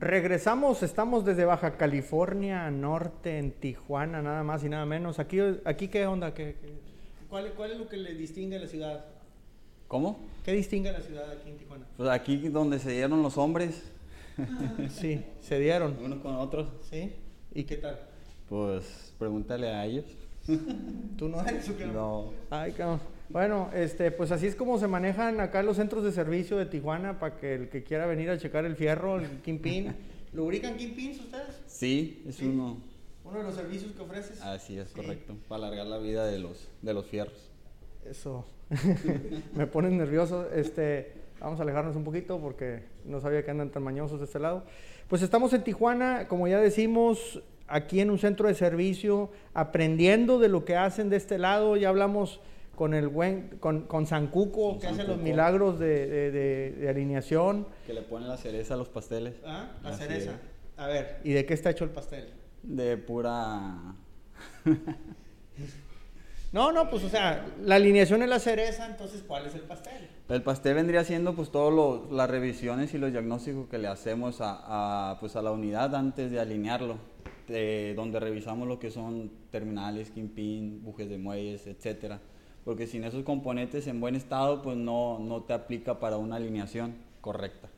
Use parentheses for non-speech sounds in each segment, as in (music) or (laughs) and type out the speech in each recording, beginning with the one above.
regresamos, estamos desde Baja California Norte, en Tijuana, nada más y nada menos. Aquí, aquí ¿qué onda? ¿Qué, cuál, ¿Cuál es lo que le distingue a la ciudad? ¿Cómo? ¿Qué distingue a la ciudad aquí en Tijuana? Pues aquí donde se dieron los hombres. sí, se dieron. Unos con otros. Sí. ¿Y qué tal? Pues pregúntale a ellos. (laughs) ¿Tú no eres o qué? No. Ay, cabrón. Bueno, este, pues así es como se manejan acá los centros de servicio de Tijuana para que el que quiera venir a checar el fierro, el Kingpin. (laughs) ¿Lubrican Kingpins ustedes? Sí, es uno. Uno de los servicios que ofreces. Así es, correcto. Para alargar la vida de los, de los fierros. Eso. (laughs) Me ponen nervioso. Este, vamos a alejarnos un poquito porque no sabía que andan tan mañosos de este lado. Pues estamos en Tijuana, como ya decimos, aquí en un centro de servicio, aprendiendo de lo que hacen de este lado. Ya hablamos con el buen, con, con Sancuco, que hace los milagros de, de, alineación. Que le pone la cereza a los pasteles. Ah, la cereza. A ver, ¿y de qué está hecho el pastel? De pura... (laughs) no, no, pues o sea, la alineación es la cereza, entonces ¿cuál es el pastel? El pastel vendría siendo pues todas las revisiones y los diagnósticos que le hacemos a, a, pues, a la unidad antes de alinearlo, de, donde revisamos lo que son terminales, kingpin, bujes de muelles, etcétera porque sin esos componentes en buen estado, pues no, no te aplica para una alineación correcta.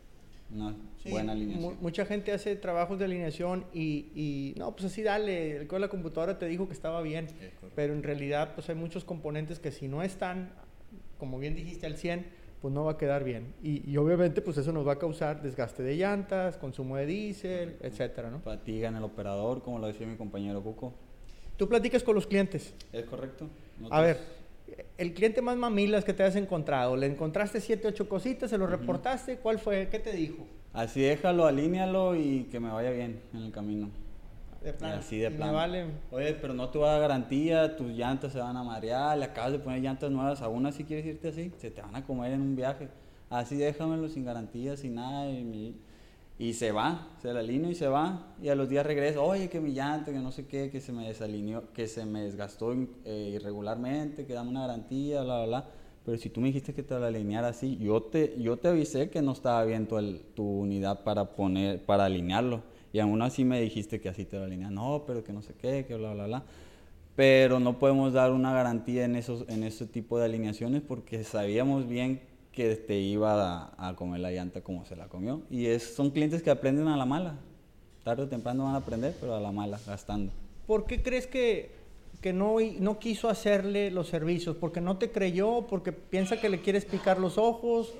Una buena alineación. mucha gente hace trabajos de alineación y, y no, pues así dale, con la computadora te dijo que estaba bien, pero en realidad pues hay muchos componentes que si no están, como bien dijiste, al 100, pues no va a quedar bien. Y, y, obviamente pues eso nos va a causar desgaste de llantas, consumo de diésel, etcétera, ¿no? Fatiga en el operador, como lo decía mi compañero Cuco. ¿Tú platicas con los clientes? Es correcto. a ver, el cliente más mamilas que te has encontrado, le encontraste siete, ocho cositas, se lo reportaste, ¿cuál fue? ¿Qué te dijo? Así déjalo, alínealo y que me vaya bien en el camino. De plan. Así de plan. Vale. Oye, pero no te va a dar garantía, tus llantas se van a marear, le acabas de poner llantas nuevas, aún así quieres irte así, se te van a comer en un viaje. Así déjamelo sin garantía, sin nada. Y mi y se va, se la alinea y se va. Y a los días regresa, oye, que mi llanta, que no sé qué, que se me desalineó, que se me desgastó eh, irregularmente, que dame una garantía, bla, bla, bla. Pero si tú me dijiste que te la alineara así, yo te, yo te avisé que no estaba bien tu, tu unidad para poner, para alinearlo. Y aún así me dijiste que así te lo alineaba. No, pero que no sé qué, que bla, bla, bla. Pero no podemos dar una garantía en, esos, en ese tipo de alineaciones porque sabíamos bien que te iba a, comer la llanta como se la comió. Y es, son clientes que aprenden a la mala. Tarde o temprano van a aprender, pero a la mala, gastando. ¿Por qué crees que, que no, no quiso hacerle los servicios? ¿Porque no te creyó? ¿Porque piensa que le quieres picar los ojos?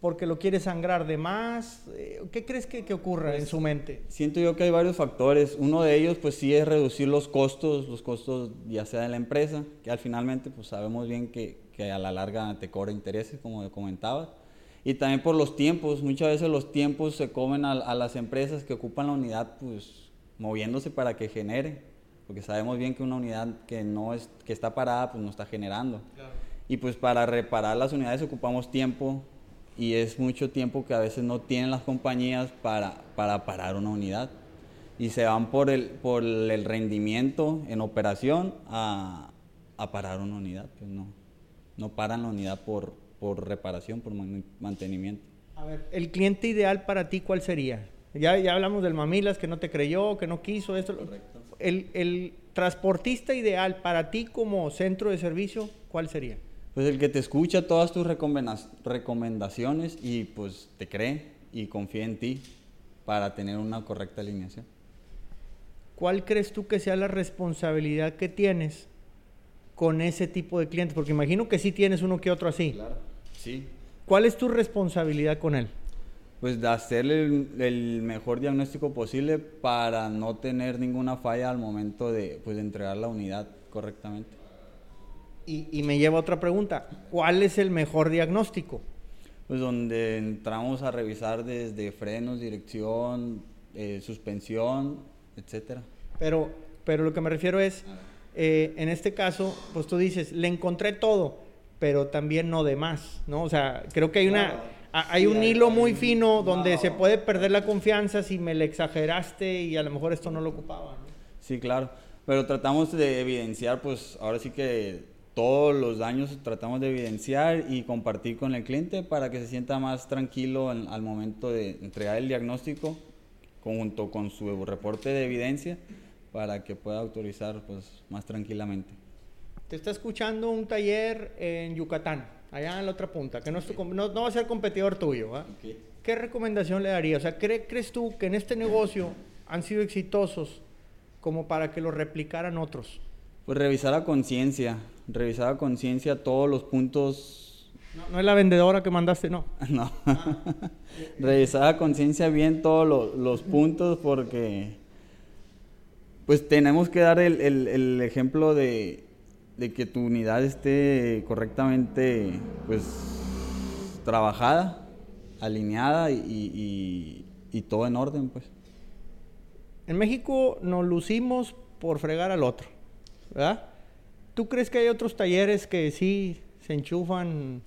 porque lo quiere sangrar de más? Eh, ¿Qué crees que, que ocurra en su mente? Siento yo que hay varios factores. Uno de ellos, pues sí, es reducir los costos, los costos ya sea de la empresa, que al finalmente, pues sabemos bien que, que a la larga te cobra intereses, como comentaba. Y también por los tiempos, muchas veces los tiempos se comen a, las empresas que ocupan la unidad, pues moviéndose para que genere, porque sabemos bien que una unidad que no es que está parada, pues no está generando. Y pues para reparar las unidades ocupamos tiempo y es mucho tiempo que a veces no tienen las compañías para, para parar una unidad. Y se van por el, por el rendimiento en operación a, a parar una unidad, pues no no paran la unidad por, por reparación, por mantenimiento. A ver, el cliente ideal para ti, ¿cuál sería? Ya, ya hablamos del mamilas que no te creyó, que no quiso esto. Correcto. El, el transportista ideal para ti como centro de servicio, ¿cuál sería? Pues el que te escucha todas tus recomendaciones y pues te cree y confía en ti para tener una correcta alineación. ¿Cuál crees tú que sea la responsabilidad que tienes con ese tipo de clientes? Porque imagino que sí tienes uno que otro así. Claro, sí. ¿Cuál es tu responsabilidad con él? Pues de hacerle el, mejor diagnóstico posible para no tener ninguna falla al momento de, pues, entregar la unidad correctamente. Y, y, me lleva a otra pregunta. ¿Cuál es el mejor diagnóstico? Pues donde entramos a revisar desde frenos, dirección, eh, suspensión, etcétera. Pero, pero lo que me refiero es... Eh, en este caso, pues tú dices, le encontré todo, pero también no de más, ¿no? O sea, creo que hay una... Hay un hilo muy fino donde se puede perder la confianza si me le exageraste y a lo mejor esto no lo ocupaba. ¿no? Sí, claro. Pero tratamos de evidenciar, pues ahora sí que todos los daños tratamos de evidenciar y compartir con el cliente para que se sienta más tranquilo al momento de entregar el diagnóstico junto con su reporte de evidencia para que pueda autorizar pues más tranquilamente. Te está escuchando un taller en Yucatán, allá en la otra punta, que no, no, va a ser competidor tuyo. ¿ah? ¿Qué recomendación le darías? O sea, ¿crees tú que en este negocio han sido exitosos como para que lo replicaran otros? Pues revisar a conciencia, revisar a conciencia todos los puntos. No, es la vendedora que mandaste, no. (laughs) no. revisar a conciencia bien todos los, puntos porque pues tenemos que dar el, ejemplo de, que tu unidad esté correctamente pues trabajada, alineada y, y todo en orden pues. En México nos lucimos por fregar al otro, ¿verdad? ¿Tú crees que hay otros talleres que sí se enchufan?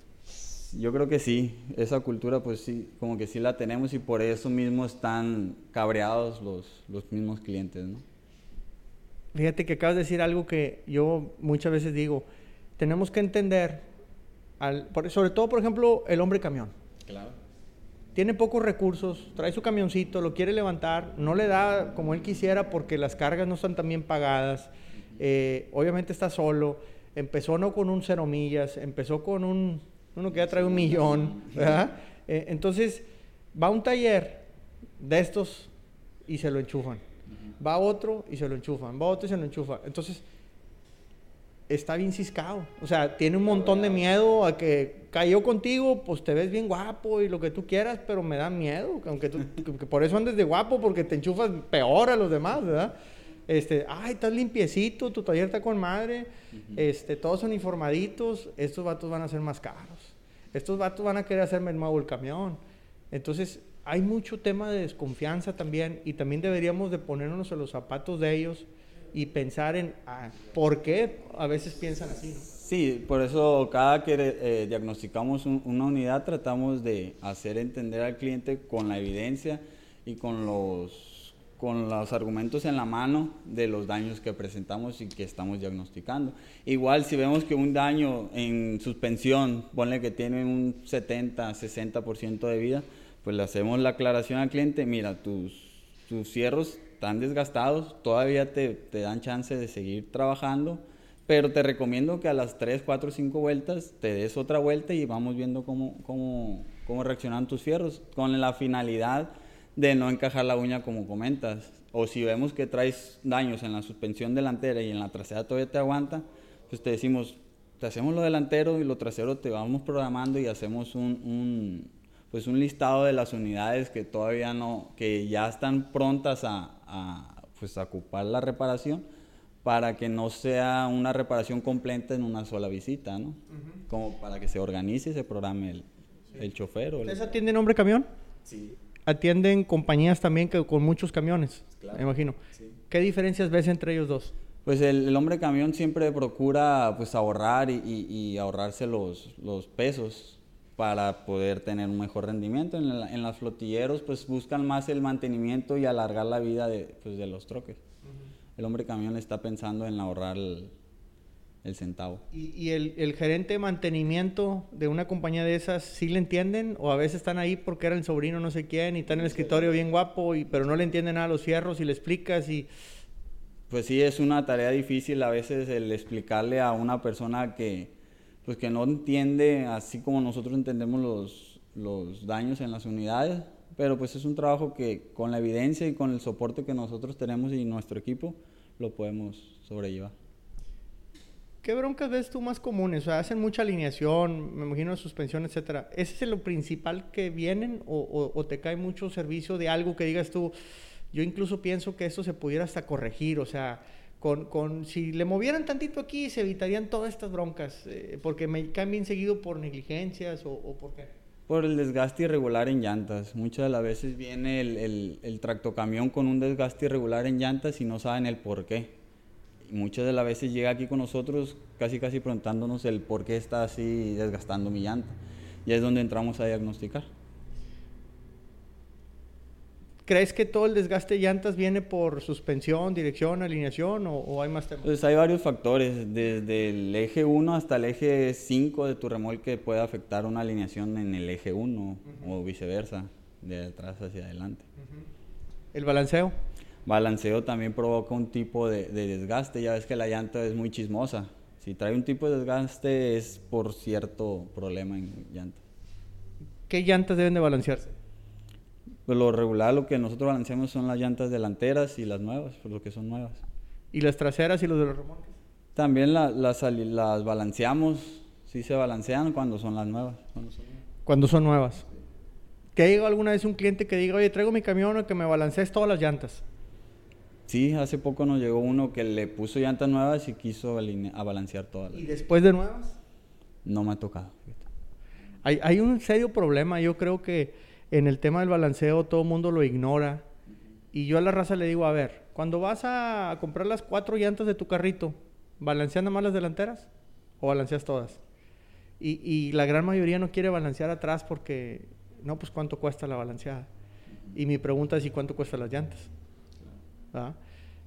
Yo creo que sí, esa cultura pues sí, como que sí la tenemos y por eso mismo están cabreados los, los mismos clientes, ¿no? Fíjate que acabas de decir algo que yo muchas veces digo, tenemos que entender, al, sobre todo por ejemplo el hombre camión. Claro. Tiene pocos recursos, trae su camioncito, lo quiere levantar, no le da como él quisiera porque las cargas no están tan bien pagadas, eh, obviamente está solo, empezó no con un cero millas, empezó con un, uno que ya trae un millón, ¿verdad? Eh, entonces, va a un taller de estos y se lo enchufan, va otro y se lo enchufan, va a otro y se lo enchufan. Entonces, está bien ciscado. O sea, tiene un montón de miedo a que cayó contigo, pues te ves bien guapo y lo que tú quieras, pero me da miedo. Aunque tú, que por eso andes de guapo, porque te enchufas peor a los demás, ¿verdad? Este, ay, estás limpiecito, tu taller está con madre, este, todos son informaditos, estos vatos van a ser más caros. Estos vatos van a querer hacerme el nuevo el camión. Entonces, hay mucho tema de desconfianza también y también deberíamos de ponernos en los zapatos de ellos y pensar en ah, por qué a veces piensan así. Sí, por eso cada que eh, diagnosticamos una unidad tratamos de hacer entender al cliente con la evidencia y con los, con los argumentos en la mano de los daños que presentamos y que estamos diagnosticando. Igual si vemos que un daño en suspensión, ponle que tiene un 70, 60% de vida, pues le hacemos la aclaración al cliente, mira, tus, tus cierros están desgastados, todavía te, te, dan chance de seguir trabajando, pero te recomiendo que a las 3, 4, 5 vueltas te des otra vuelta y vamos viendo cómo, cómo, cómo reaccionan tus fierros, con la finalidad de no encajar la uña como comentas. O si vemos que traes daños en la suspensión delantera y en la trasera todavía te aguanta, pues te decimos, te hacemos lo delantero y lo trasero te vamos programando y hacemos un, un pues un listado de las unidades que todavía no, que ya están prontas a, a, pues, ocupar la reparación para que no sea una reparación completa en una sola visita, ¿no? Como para que se organice y se programe el, el chofer. ¿Ustedes atienden hombre camión? Sí. Atienden compañías también que, con muchos camiones, claro. me imagino. ¿Qué diferencias ves entre ellos dos? Pues el, hombre camión siempre procura pues ahorrar y, y, ahorrarse los, los pesos para poder tener un mejor rendimiento. En, la, en los flotilleros pues buscan más el mantenimiento y alargar la vida de, pues, de los troques. El hombre camión está pensando en ahorrar el, el centavo. ¿Y, y el, el, gerente de mantenimiento de una compañía de esas sí le entienden? ¿O a veces están ahí porque era el sobrino no sé quién y está en el escritorio bien guapo, y, pero no le entienden nada a los fierros y le explicas y... Pues sí, es una tarea difícil a veces el explicarle a una persona que, pues que no entiende así como nosotros entendemos los, los daños en las unidades, pero pues es un trabajo que con la evidencia y con el soporte que nosotros tenemos y nuestro equipo lo podemos sobrellevar. ¿Qué broncas ves tú más comunes? O sea, hacen mucha alineación, me imagino suspensión, etcétera. ¿Ese es lo principal que vienen o, o, te cae mucho servicio de algo que digas tú? Yo incluso pienso que esto se pudiera hasta corregir, o sea, con, con, si le movieran tantito aquí, se evitarían todas estas broncas, eh, porque me cambien seguido por negligencias o, por qué. Por el desgaste irregular en llantas. Muchas de las veces viene el, el, el, tractocamión con un desgaste irregular en llantas y no saben el por qué. Y muchas de las veces llega aquí con nosotros casi casi preguntándonos el por qué está así desgastando mi llanta. Y es donde entramos a diagnosticar. ¿Crees que todo el desgaste de llantas viene por suspensión, dirección, alineación o, hay más temas? Pues hay varios factores, desde el eje 1 hasta el eje 5 de tu remolque puede afectar una alineación en el eje 1 o viceversa, de atrás hacia adelante. ¿El balanceo? Balanceo también provoca un tipo de, de desgaste, ya ves que la llanta es muy chismosa. Si trae un tipo de desgaste es por cierto problema en llanta. ¿Qué llantas deben de balancearse? Pues lo regular, lo que nosotros balanceamos son las llantas delanteras y las nuevas, por lo que son nuevas. ¿Y las traseras y los de los remolques? También la- las, las balanceamos, sí se balancean cuando son las nuevas. Cuando son nuevas. Cuando son nuevas. ¿Que llegado alguna vez un cliente que diga, oye, traigo mi camión o que me balancees todas las llantas? Sí, hace poco nos llegó uno que le puso llantas nuevas y quiso a balancear todas. las- ¿Y después de nuevas? No me ha tocado. Hay, hay un serio problema. Yo creo que en el tema del balanceo todo el mundo lo ignora. Y yo a la raza le digo, a ver, cuando vas a comprar las cuatro llantas de tu carrito, ¿balanceas nada más las delanteras o balanceas todas? Y, y la gran mayoría no quiere balancear atrás porque, no, pues cuánto cuesta la balanceada. Y mi pregunta es, ¿y cuánto cuestan las llantas? ¿Ah?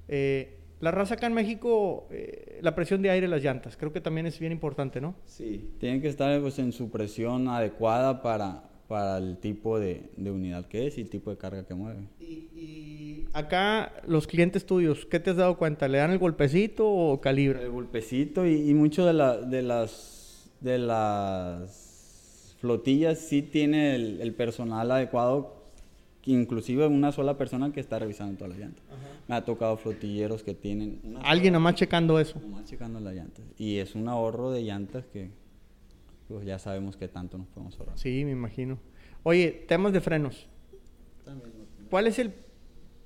Eh, la raza acá en México, eh, la presión de aire en las llantas, creo que también es bien importante, ¿no? Sí, tienen que estar pues, en su presión adecuada para, para el tipo de, de unidad que es y el tipo de carga que mueve. Y, y acá los clientes tuyos, ¿qué te has dado cuenta? ¿Le dan el golpecito o calibra? El golpecito y, y mucho de, la, de las de las flotillas sí tiene el, el personal adecuado, inclusive una sola persona que está revisando todas las llantas. Me ha tocado flotilleros que tienen una Alguien nomás checando eso. nomás checando las llantas y es un ahorro de llantas que pues, ya sabemos que tanto nos podemos ahorrar. Sí, me imagino. Oye, temas de frenos. ¿Cuál es el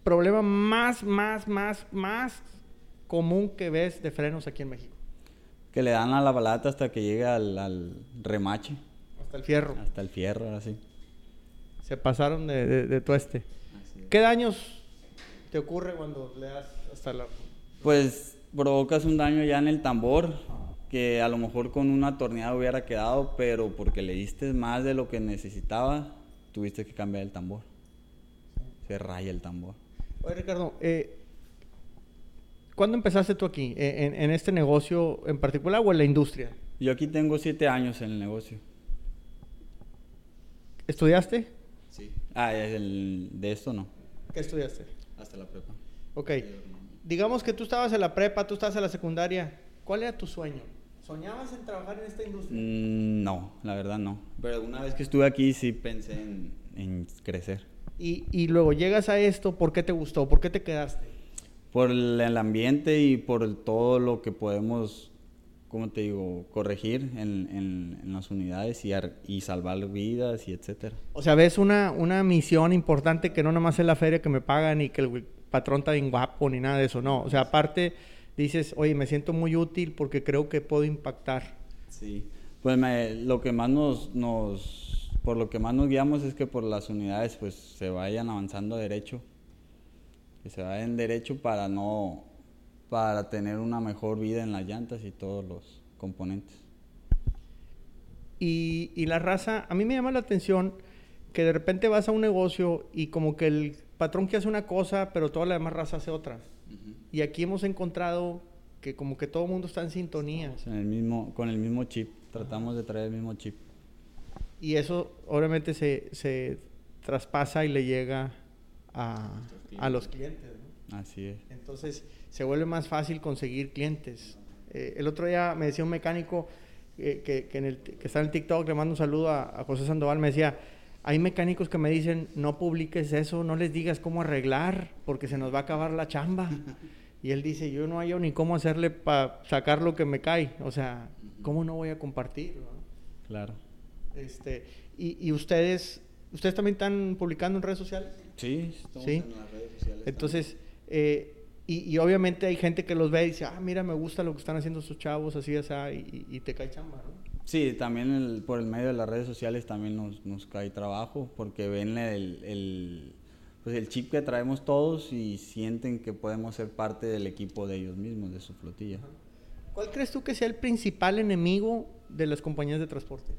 problema más, más, más, más común que ves de frenos aquí en México? Que le dan a la balata hasta que llegue al, al remache, Hasta el fierro. hasta el fierro, ahora sí. Se pasaron de, de, de tueste. ¿Qué daños te ocurre cuando le das hasta la... Pues provocas un daño ya en el tambor, que a lo mejor con una torneada hubiera quedado, pero porque le diste más de lo que necesitaba, tuviste que cambiar el tambor. Se raya el tambor. Oye, Ricardo, eh, ¿cuándo empezaste tú aquí? Eh, En, en este negocio en particular o en la industria? Yo aquí tengo siete años en el negocio. ¿Estudiaste? Sí. Ah, el- de esto no. ¿Qué estudiaste? Hasta la prepa. Ok. Digamos que tú estabas en la prepa, tú estabas en la secundaria. ¿Cuál era tu sueño? ¿Soñabas en trabajar en esta industria? Mm, No, la verdad no. Pero una vez que estuve aquí sí pensé en, en crecer. Y, y luego llegas a esto, ¿por qué te gustó? ¿Por qué te quedaste? Por el, el ambiente y por todo lo que podemos, ¿cómo te digo?, corregir en, en- en las unidades y, ar- y salvar vidas y etcétera. O sea, ves una, una misión importante que no nomás es la feria que me pagan y que el patrón está bien guapo ni nada de eso, no. O sea, aparte dices, oye, me siento muy útil porque creo que puedo impactar. Sí. Pues me- lo que más nos, nos, por lo que más nos guiamos es que por las unidades pues se vayan avanzando derecho. Que se vayan derecho para no, para tener una mejor vida en las llantas y todos los componentes. Y, y la raza, a mí me llama la atención que de repente vas a un negocio y como que el patrón que hace una cosa, pero toda la demás raza hace otra. Y aquí hemos encontrado que como que todo el mundo está en sintonía. En el mismo, con el mismo chip, tratamos de traer el mismo chip. Y eso obviamente se, se traspasa y le llega a, a los clientes. ¿no? Así es. Entonces se vuelve más fácil conseguir clientes. Eh, el otro día me decía un mecánico eh, que, que en el, que está en el TikTok, le mando un saludo a, a José Sandoval, me decía, hay mecánicos que me dicen, no publiques eso, no les digas cómo arreglar, porque se nos va a acabar la chamba. y él dice, yo no hallo ni cómo hacerle para sacar lo que me cae. O sea, ¿cómo no voy a compartir? no? Claro. Este, y, y ustedes, ¿ustedes también están publicando en redes sociales? Sí, estamos Sí. en las redes sociales. Entonces, eh, y, y obviamente hay gente que los ve y dice, ah, mira, me gusta lo que están haciendo sus chavos, así, así, y, y te cae chamba, ¿no? Sí, también el- por el medio de las redes sociales también nos, nos cae trabajo porque ven el, el, pues el chip que traemos todos y sienten que podemos ser parte del equipo de ellos mismos, de su flotilla. ¿Cuál crees tú que sea el principal enemigo de las compañías de transporte?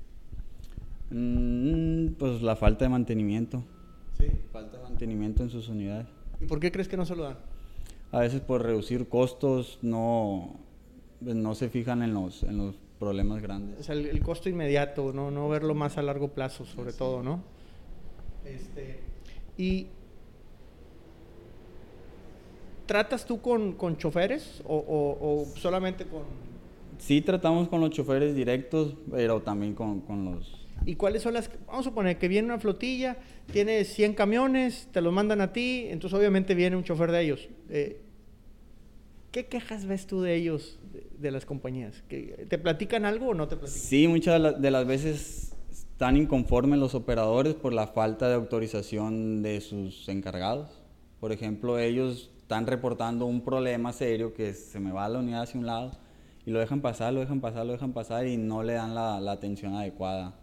Mm, pues la falta de mantenimiento. Sí. Falta de mantenimiento en sus unidades. ¿Y por qué crees que no se lo dan? A veces por reducir costos no, pues, no se fijan en los, en los problemas O grandes. sea, el, el costo inmediato, ¿no? No verlo más a largo plazo, sobre todo, ¿no? Este, y ¿tratas tú con, con choferes o, o- o solamente con... Sí tratamos con los choferes directos, pero también con, con los... ¿Y cuáles son las... Vamos a suponer que viene una flotilla, tiene 100 camiones, te los mandan a ti, entonces obviamente viene un chofer de ellos. Eh, ¿Qué quejas ves tú de ellos, de, de las compañías? ¿Que- ¿Te platican algo o no te platican? Sí, muchas de la- de las veces están inconformes los operadores por la falta de autorización de sus encargados. Por ejemplo, ellos están reportando un problema serio que se me va la unidad hacia un lado y lo dejan pasar, lo dejan pasar, lo dejan pasar y no le dan la, la atención adecuada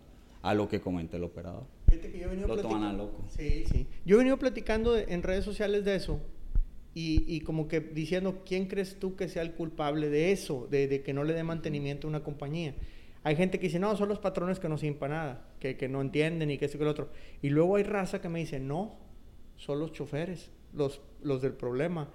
a lo que comenta el operador. Fíjate que yo he venido Lo toman a loco. Sí, sí. Yo he venido platicando en redes sociales de eso y, y como que diciendo, ¿quién crees tú que sea el culpable de eso, de, de que no le dé mantenimiento a una compañía? Hay gente que dice, no, son los patrones que no sirven para nada, que, que no entienden y que esto y que lo otro. Y luego hay raza que me dice, no, son los choferes, los, los del problema.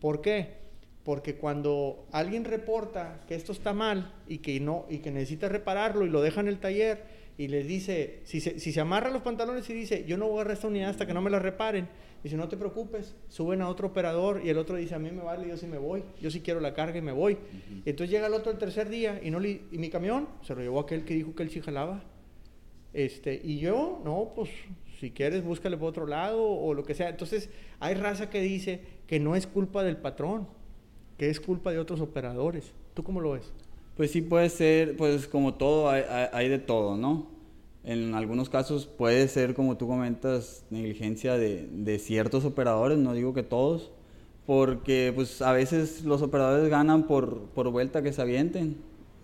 ¿Por qué? Porque cuando alguien reporta que esto está mal y que, no, y que necesita repararlo y lo deja en el taller y les dice, si se, si se amarra los pantalones y dice, yo no voy a esta unidad hasta que no me la reparen, dice, no te preocupes, suben a otro operador y el otro dice, a mí me vale, yo sí me voy, yo sí quiero la carga y me voy. Y entonces llega el otro el tercer día y, no le- y mi camión se lo llevó aquel que dijo que él sí jalaba. Este, y yo, no, pues si quieres búscale por otro lado o lo que sea. Entonces, hay raza que dice que no es culpa del patrón, que es culpa de otros operadores. ¿Tú cómo lo ves? Pues sí puede ser, pues como todo, hay, hay- hay de todo, ¿no? En algunos casos puede ser, como tú comentas, negligencia de, de ciertos operadores, no digo que todos, porque pues a veces los operadores ganan por, por vuelta que se avienten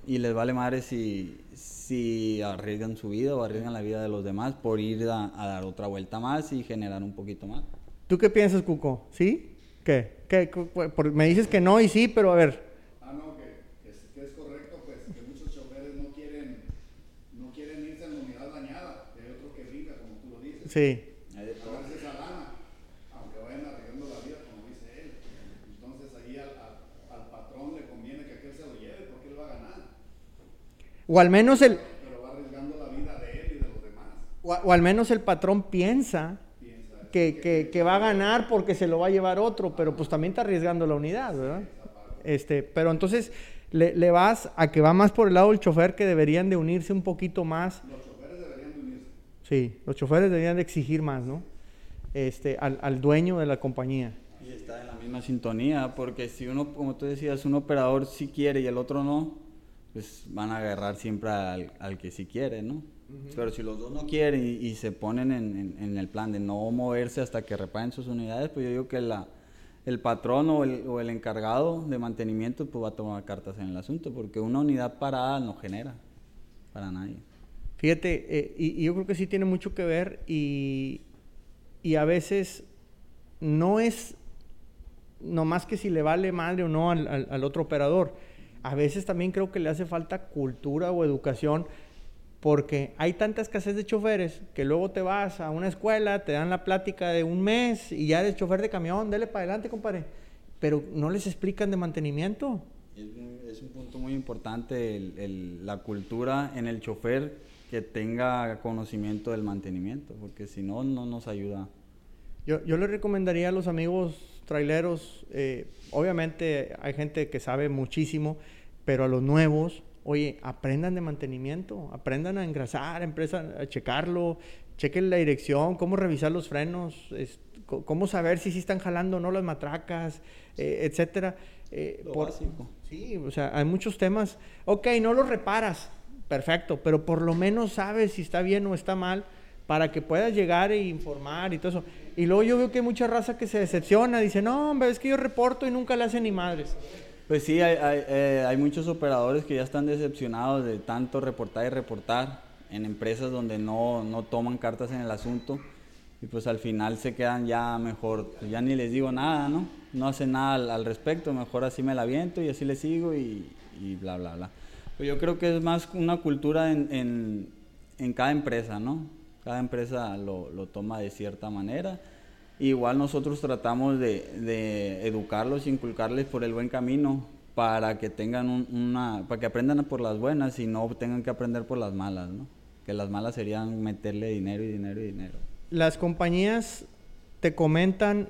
y les vale madre si, si arriesgan su vida o arriesgan la vida de los demás por ir a, a dar otra vuelta más y generar un poquito más. ¿Tú qué piensas, Cuco? ¿Sí? ¿Qué? ¿Qué? Por- Me dices que no y sí, pero a ver. Ah, no, que, que es, que es correcto, pues que muchos choferes no quieren, no quieren irse en la unidad dañada, y hay otro que brinca, como tú lo dices. Sí. Hay de todo. A veces esa lana, aunque vayan arriesgando la vida, como dice él. Entonces ahí al, al, al patrón le conviene que aquel se lo lleve porque él va a ganar, O al menos el, pero va arriesgando la vida de él y de los demás. o, o al menos el patrón piensa Piensa, que, que- que va a ganar porque se lo va a llevar otro, pero pues también está arriesgando la unidad, ¿verdad? Este, pero entonces le, le vas a que va más por el lado del chofer que deberían de unirse un poquito más. los choferes deberían de unirse. Sí, los choferes deberían de exigir más, ¿no? Este, al, al dueño de la compañía. Y está en la misma sintonía, porque si uno, como tú decías, un operador sí quiere y el otro no, pues van a agarrar siempre al, al que sí quiere, ¿no? Pero si los dos no quieren y, y se ponen en, en- en el plan de no moverse hasta que reparen sus unidades, pues yo digo que la, el patrón o el, o el encargado de mantenimiento pues va a tomar cartas en el asunto, porque una unidad parada no genera para nadie. Fíjate, eh, y, y yo creo que sí tiene mucho que ver y, y a veces no es nomás que si le vale madre o no al, al- al otro operador. A veces también creo que le hace falta cultura o educación porque hay tanta escasez de choferes que luego te vas a una escuela, te dan la plática de un mes y ya eres chofer de camión, dele para adelante, compadre. Pero no les explican de mantenimiento. Es un, es un punto muy importante el- el- la cultura en el chofer que tenga conocimiento del mantenimiento, porque si no, no nos ayuda. Yo, yo le recomendaría a los amigos traileros, eh, obviamente hay gente que sabe muchísimo, pero a los nuevos, oye, aprendan de mantenimiento, aprendan a engrasar, empiezan a checarlo, chequen la dirección, cómo revisar los frenos, es- cómo saber si sí están jalando o no las matracas, eh, etcétera. Eh, Lo por- básico. Sí, o sea, hay muchos temas. Ok, no los reparas, perfecto, pero por lo menos sabes si está bien o está mal para que puedas llegar e informar y todo eso. Y luego yo veo que hay mucha raza que se decepciona, dice, no, hombre, es que yo reporto y nunca le hacen ni madres. Pues sí, hay, eh, muchos operadores que ya están decepcionados de tanto reportar y reportar en empresas donde no, no toman cartas en el asunto y pues al final se quedan ya mejor, pues ya ni les digo nada, ¿no? No hacen nada al, respecto, mejor así me la viento y así le sigo y bla, bla, bla. Pues yo creo que es más una cultura en, en, en cada empresa, ¿no? Cada empresa lo, lo toma de cierta manera. Igual nosotros tratamos de, de educarlos, inculcarles por el buen camino para que tengan un- una, para que aprendan por las buenas y no tengan que aprender por las malas, ¿no? Que las malas serían meterle dinero y dinero y dinero. Las compañías te comentan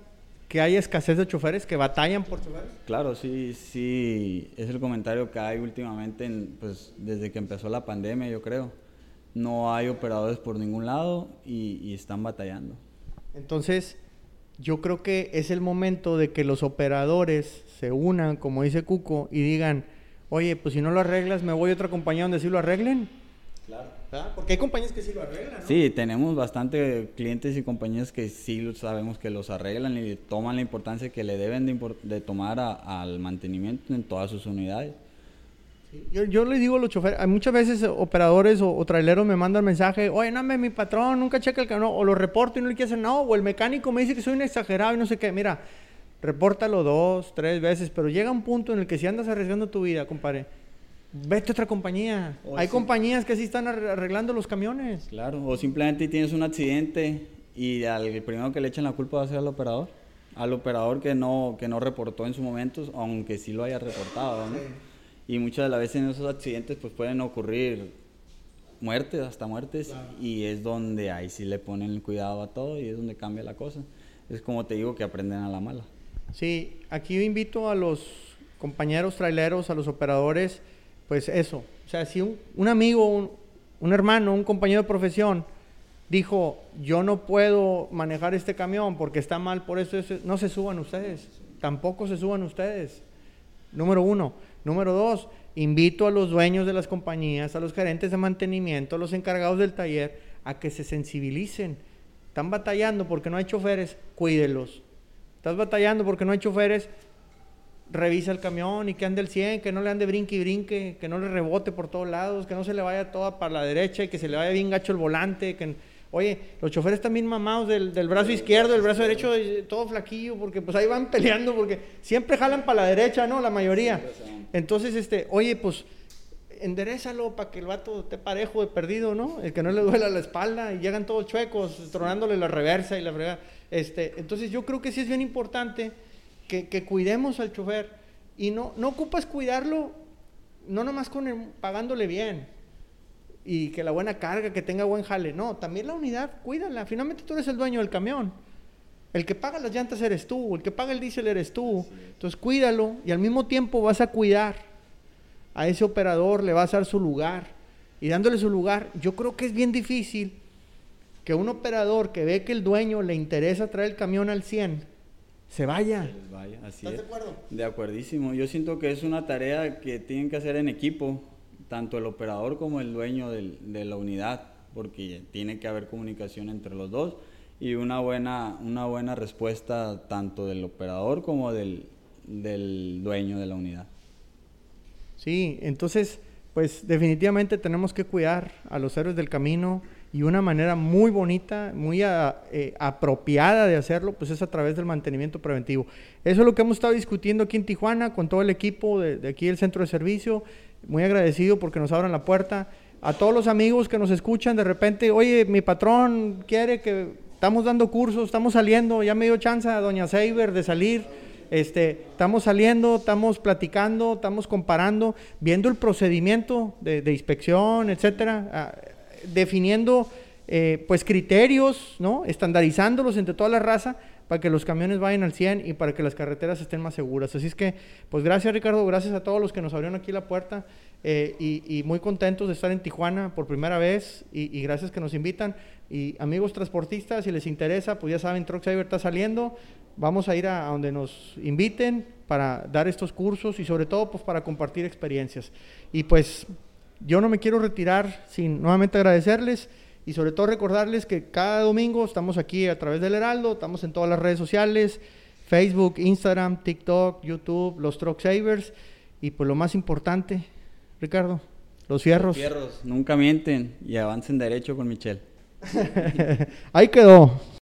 que hay escasez de choferes, que batallan por choferes? Claro, sí, sí, es el comentario que hay últimamente, en, pues desde que empezó la pandemia, yo creo. No hay operadores por ningún lado y, y están batallando. Entonces, yo creo que es el momento de que los operadores se unan, como dice Cuco, y digan, oye, pues si no lo arreglas, me voy a otra compañía donde sí lo arreglen. Claro. Porque hay compañías que sí lo arreglan, ¿no? Sí, tenemos bastante clientes y compañías que sí sabemos que los arreglan y toman la importancia que le deben de, de tomar a, al mantenimiento en todas sus unidades. Yo, yo, le digo a los choferes, muchas veces operadores o, traileros me mandan mensaje, oye, no, mi patrón nunca checa el camión, o lo reporto y no le quiere hacer nada, o el mecánico me dice que soy un exagerado y no sé qué. Mira, repórtalo dos, tres veces, pero llega un punto en el que si andas arriesgando tu vida, compadre, vete a otra compañía. Hay compañías que sí están arreglando los camiones. Claro, o simplemente tienes un accidente y al primero que le echan la culpa va a ser al operador. Al operador que no, que no reportó en su momento, aunque sí lo haya reportado, ¿no? Y muchas de las veces en esos accidentes pues pueden ocurrir muertes, hasta muertes, y es donde ahí sí le ponen cuidado a todo y es donde cambia la cosa. Es como te digo que aprenden a la mala. Sí, aquí invito a los compañeros traileros, a los operadores, pues eso. O sea, si un, amigo, un, un, hermano, un compañero de profesión dijo, yo no puedo manejar este camión porque está mal, por eso, eso no se suban ustedes. Tampoco se suban ustedes. Número uno. Número dos, invito a los dueños de las compañías, a los gerentes de mantenimiento, a los encargados del taller, a que se sensibilicen. Están batallando porque no hay choferes, cuídelos. Estás batallando porque no hay choferes, revisa el camión y que ande el 100, que no le ande brinque y brinque, que no le rebote por todos lados, que no se le vaya toda para la derecha y que se le vaya bien gacho el volante, que Oye, los choferes también mamados del, brazo izquierdo, del brazo derecho, todo flaquillo, porque pues ahí van (laughs) peleando, porque siempre jalan para la derecha, ¿no? La mayoría. Entonces, este, oye, pues enderezalo para que el vato esté parejo de perdido, ¿no? El que no le duela la espalda y llegan todos chuecos, tronándole la reversa y la fregada. Este, entonces yo creo que sí es bien importante que, cuidemos al chofer y no, no ocupas cuidarlo, no nomás con pagándole bien y que la buena carga, que tenga buen jale. No, también la unidad, cuídala. Finalmente tú eres el dueño del camión. El que paga las llantas eres tú, el que paga el diésel eres tú. Entonces cuídalo y al mismo tiempo vas a cuidar a ese operador, le vas a dar su lugar. Y dándole su lugar, yo creo que es bien difícil que un operador que ve que el dueño le interesa traer el camión al 100, se vaya. ¿Estás de acuerdo? De acuerdísimo. Yo siento que es una tarea que tienen que hacer en equipo tanto el operador como el dueño de la unidad, porque tiene que haber comunicación entre los dos y una buena, una buena respuesta tanto del operador como del, del dueño de la unidad. Sí, entonces, pues definitivamente tenemos que cuidar a los héroes del camino y una manera muy bonita, muy eh, apropiada de hacerlo, pues es a través del mantenimiento preventivo. Eso es lo que hemos estado discutiendo aquí en Tijuana con todo el equipo de, de aquí del centro de servicio muy agradecido porque nos abran la puerta. A todos los amigos que nos escuchan, de repente, oye, mi patrón quiere que estamos dando cursos, estamos saliendo, ya me dio chance a doña Seiber de salir. Este, estamos saliendo, estamos platicando, estamos comparando, viendo el procedimiento de, inspección, etcétera, ah, definiendo eh, pues criterios, ¿no? estandarizándolos entre toda la raza para que los camiones vayan al 100 y para que las carreteras estén más seguras. Así es que, pues gracias Ricardo, gracias a todos los que nos abrieron aquí la puerta eh, y, muy contentos de estar en Tijuana por primera vez y, gracias que nos invitan. Y amigos transportistas, si les interesa, pues ya saben, Truck está saliendo, vamos a ir a, donde nos inviten para dar estos cursos y sobre todo pues para compartir experiencias. Y pues yo no me quiero retirar sin nuevamente agradecerles. Y sobre todo recordarles que cada domingo estamos aquí a través del Heraldo, estamos en todas las redes sociales, Facebook, Instagram, TikTok, YouTube, los Truck Savers. Y pues lo más importante, Ricardo, los fierros. Los fierros, nunca mienten y avancen derecho con Michelle. (laughs) Ahí quedó.